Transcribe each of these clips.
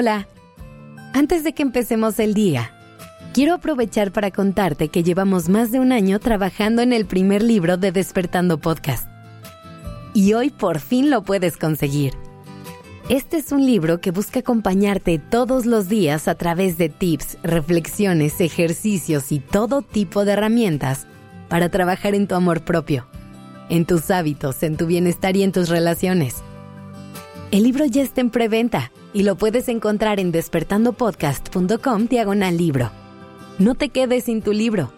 Hola. Antes de que empecemos el día, quiero aprovechar para contarte que llevamos más de un año trabajando en el primer libro de Despertando Podcast. Y hoy por fin lo puedes conseguir. Este es un libro que busca acompañarte todos los días a través de tips, reflexiones, ejercicios y todo tipo de herramientas para trabajar en tu amor propio, en tus hábitos, en tu bienestar y en tus relaciones. El libro ya está en preventa y lo puedes encontrar en despertandopodcast.com diagonal libro. No te quedes sin tu libro.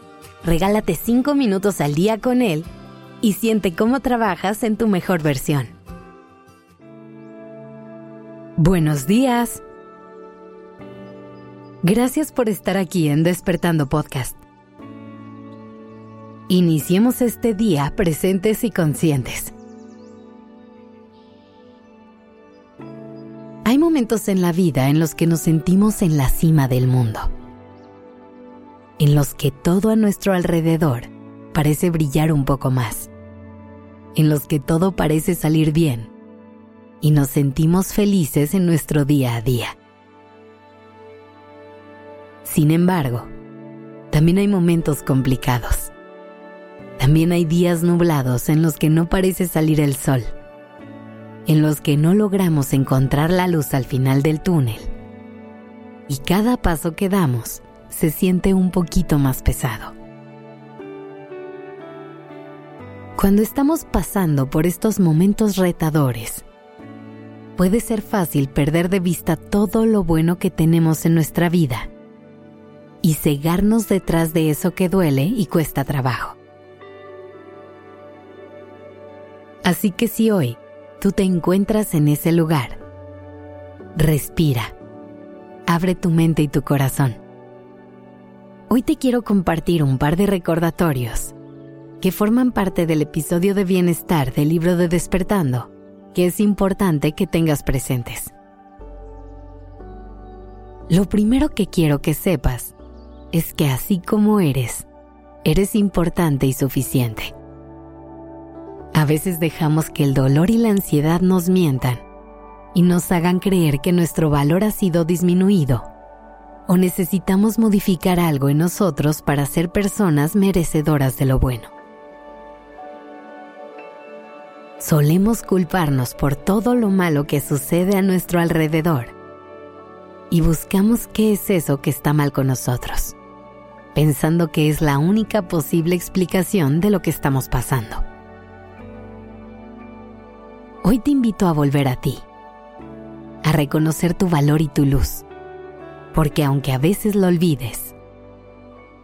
Regálate 5 minutos al día con él y siente cómo trabajas en tu mejor versión. Buenos días. Gracias por estar aquí en Despertando Podcast. Iniciemos este día presentes y conscientes. Momentos en la vida en los que nos sentimos en la cima del mundo, en los que todo a nuestro alrededor parece brillar un poco más, en los que todo parece salir bien y nos sentimos felices en nuestro día a día. Sin embargo, también hay momentos complicados. También hay días nublados en los que no parece salir el sol en los que no logramos encontrar la luz al final del túnel. Y cada paso que damos se siente un poquito más pesado. Cuando estamos pasando por estos momentos retadores, puede ser fácil perder de vista todo lo bueno que tenemos en nuestra vida y cegarnos detrás de eso que duele y cuesta trabajo. Así que si hoy tú te encuentras en ese lugar. Respira. Abre tu mente y tu corazón. Hoy te quiero compartir un par de recordatorios que forman parte del episodio de bienestar del libro de Despertando, que es importante que tengas presentes. Lo primero que quiero que sepas es que así como eres, eres importante y suficiente. A veces dejamos que el dolor y la ansiedad nos mientan y nos hagan creer que nuestro valor ha sido disminuido o necesitamos modificar algo en nosotros para ser personas merecedoras de lo bueno. Solemos culparnos por todo lo malo que sucede a nuestro alrededor y buscamos qué es eso que está mal con nosotros, pensando que es la única posible explicación de lo que estamos pasando. Hoy te invito a volver a ti, a reconocer tu valor y tu luz, porque aunque a veces lo olvides,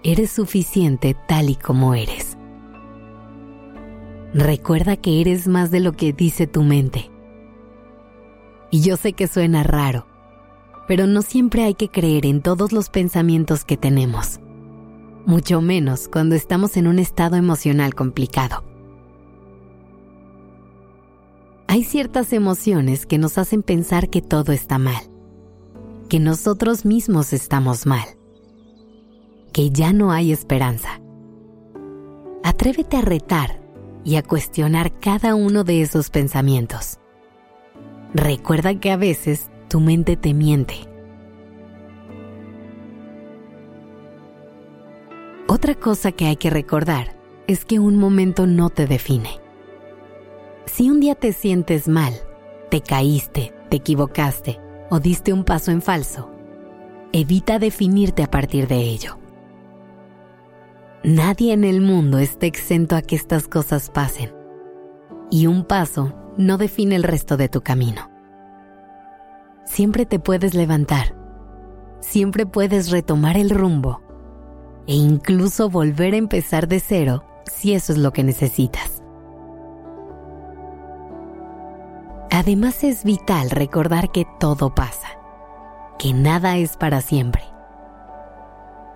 eres suficiente tal y como eres. Recuerda que eres más de lo que dice tu mente. Y yo sé que suena raro, pero no siempre hay que creer en todos los pensamientos que tenemos, mucho menos cuando estamos en un estado emocional complicado. Hay ciertas emociones que nos hacen pensar que todo está mal, que nosotros mismos estamos mal, que ya no hay esperanza. Atrévete a retar y a cuestionar cada uno de esos pensamientos. Recuerda que a veces tu mente te miente. Otra cosa que hay que recordar es que un momento no te define. Si un día te sientes mal, te caíste, te equivocaste o diste un paso en falso, evita definirte a partir de ello. Nadie en el mundo está exento a que estas cosas pasen y un paso no define el resto de tu camino. Siempre te puedes levantar, siempre puedes retomar el rumbo e incluso volver a empezar de cero si eso es lo que necesitas. Además es vital recordar que todo pasa, que nada es para siempre,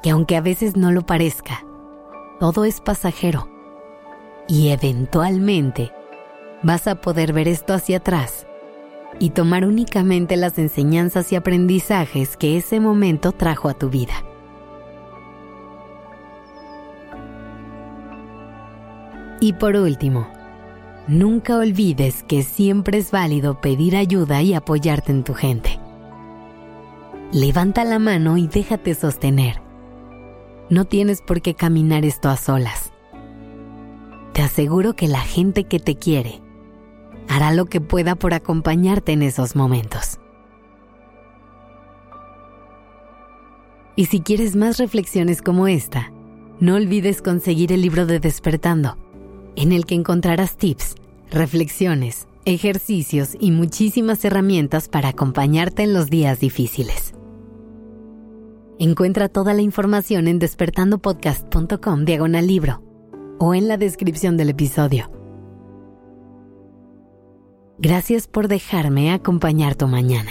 que aunque a veces no lo parezca, todo es pasajero y eventualmente vas a poder ver esto hacia atrás y tomar únicamente las enseñanzas y aprendizajes que ese momento trajo a tu vida. Y por último, nunca olvides que siempre es válido pedir ayuda y apoyarte en tu gente. levanta la mano y déjate sostener. No tienes por qué caminar esto a solas. Te aseguro que la gente que te quiere hará lo que pueda por acompañarte en esos momentos. Y si quieres más reflexiones como esta, no olvides conseguir el libro de Despertando, en el que encontrarás tips, reflexiones, ejercicios y muchísimas herramientas para acompañarte en los días difíciles. Encuentra toda la información en despertandopodcast.com diagonal libro o en la descripción del episodio. Gracias por dejarme acompañar tu mañana.